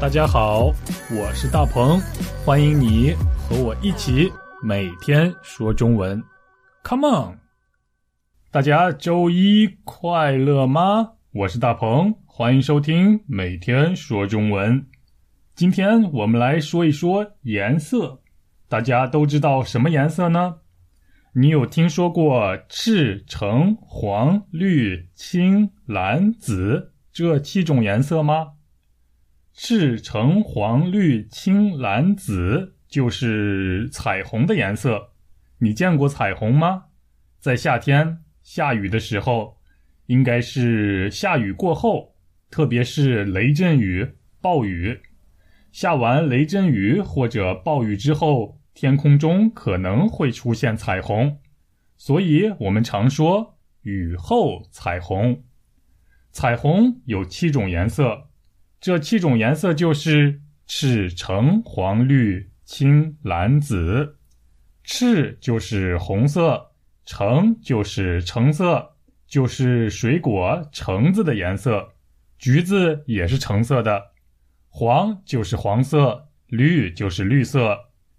大家好，我是大鹏，欢迎你和我一起每天说中文。Come on！大家周一快乐吗？我是大鹏，欢迎收听每天说中文。今天我们来说一说颜色，大家都知道什么颜色呢？你有听说过赤、橙、黄、绿、青、蓝、紫这七种颜色吗？赤、橙、黄、绿、青、蓝、紫就是彩虹的颜色。你见过彩虹吗？在夏天下雨的时候，应该是下雨过后，特别是雷阵雨、暴雨。下完雷阵雨或者暴雨之后，天空中可能会出现彩虹，所以我们常说雨后彩虹。彩虹有七种颜色。这七种颜色就是赤、橙、黄、绿、青、蓝、紫。赤就是红色，橙就是橙色，就是水果橙子的颜色。橘子也是橙色的。黄就是黄色，绿就是绿色，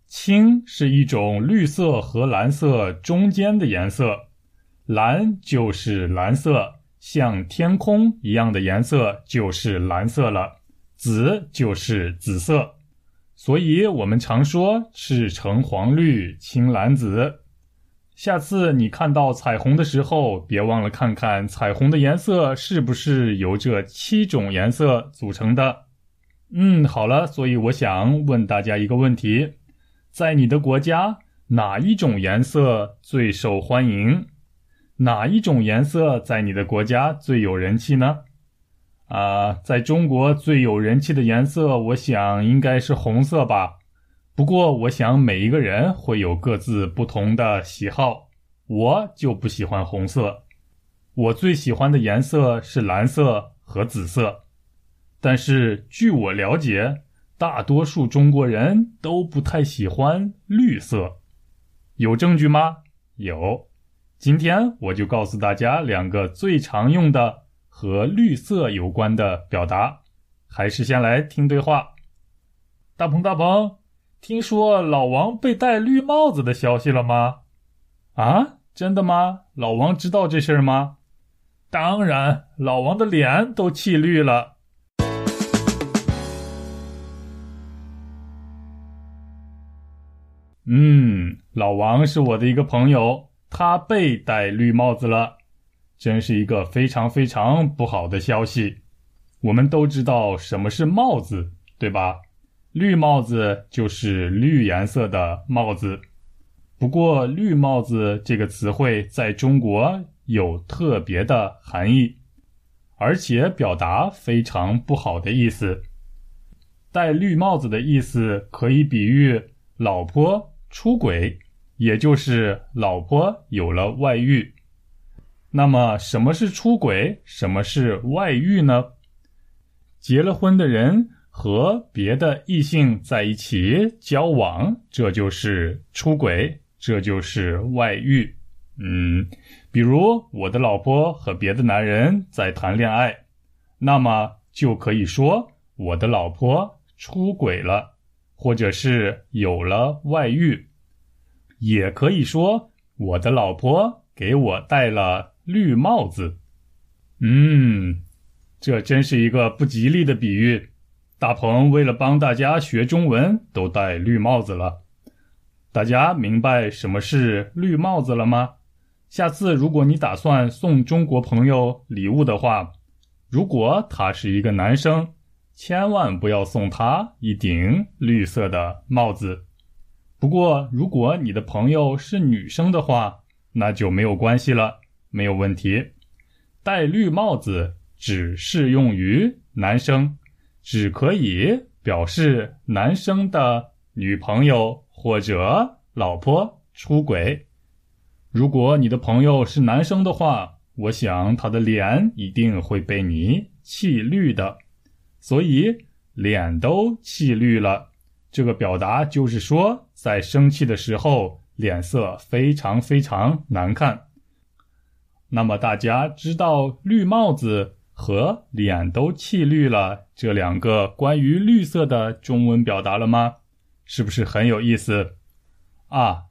青是一种绿色和蓝色中间的颜色，蓝就是蓝色。像天空一样的颜色就是蓝色了，紫就是紫色，所以我们常说赤橙黄绿青蓝紫。下次你看到彩虹的时候，别忘了看看彩虹的颜色是不是由这七种颜色组成的。嗯，好了，所以我想问大家一个问题：在你的国家，哪一种颜色最受欢迎？哪一种颜色在你的国家最有人气呢？啊，在中国最有人气的颜色，我想应该是红色吧。不过，我想每一个人会有各自不同的喜好。我就不喜欢红色，我最喜欢的颜色是蓝色和紫色。但是，据我了解，大多数中国人都不太喜欢绿色。有证据吗？有。今天我就告诉大家两个最常用的和绿色有关的表达。还是先来听对话。大鹏大鹏，听说老王被戴绿帽子的消息了吗？啊，真的吗？老王知道这事儿吗？当然，老王的脸都气绿了。嗯，老王是我的一个朋友。他被戴绿帽子了，真是一个非常非常不好的消息。我们都知道什么是帽子，对吧？绿帽子就是绿颜色的帽子。不过，绿帽子这个词汇在中国有特别的含义，而且表达非常不好的意思。戴绿帽子的意思可以比喻老婆出轨。也就是老婆有了外遇，那么什么是出轨？什么是外遇呢？结了婚的人和别的异性在一起交往，这就是出轨，这就是外遇。嗯，比如我的老婆和别的男人在谈恋爱，那么就可以说我的老婆出轨了，或者是有了外遇。也可以说，我的老婆给我戴了绿帽子。嗯，这真是一个不吉利的比喻。大鹏为了帮大家学中文，都戴绿帽子了。大家明白什么是绿帽子了吗？下次如果你打算送中国朋友礼物的话，如果他是一个男生，千万不要送他一顶绿色的帽子。不过，如果你的朋友是女生的话，那就没有关系了，没有问题。戴绿帽子只适用于男生，只可以表示男生的女朋友或者老婆出轨。如果你的朋友是男生的话，我想他的脸一定会被你气绿的，所以脸都气绿了。这个表达就是说，在生气的时候脸色非常非常难看。那么大家知道绿帽子和脸都气绿了这两个关于绿色的中文表达了吗？是不是很有意思啊？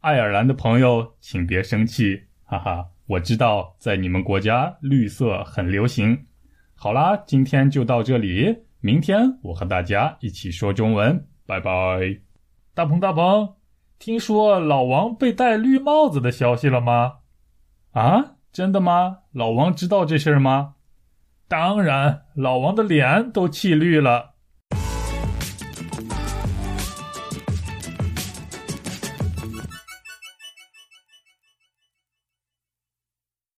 爱尔兰的朋友，请别生气，哈哈，我知道在你们国家绿色很流行。好啦，今天就到这里，明天我和大家一起说中文，拜拜。大鹏大鹏，听说老王被戴绿帽子的消息了吗？啊，真的吗？老王知道这事儿吗？当然，老王的脸都气绿了。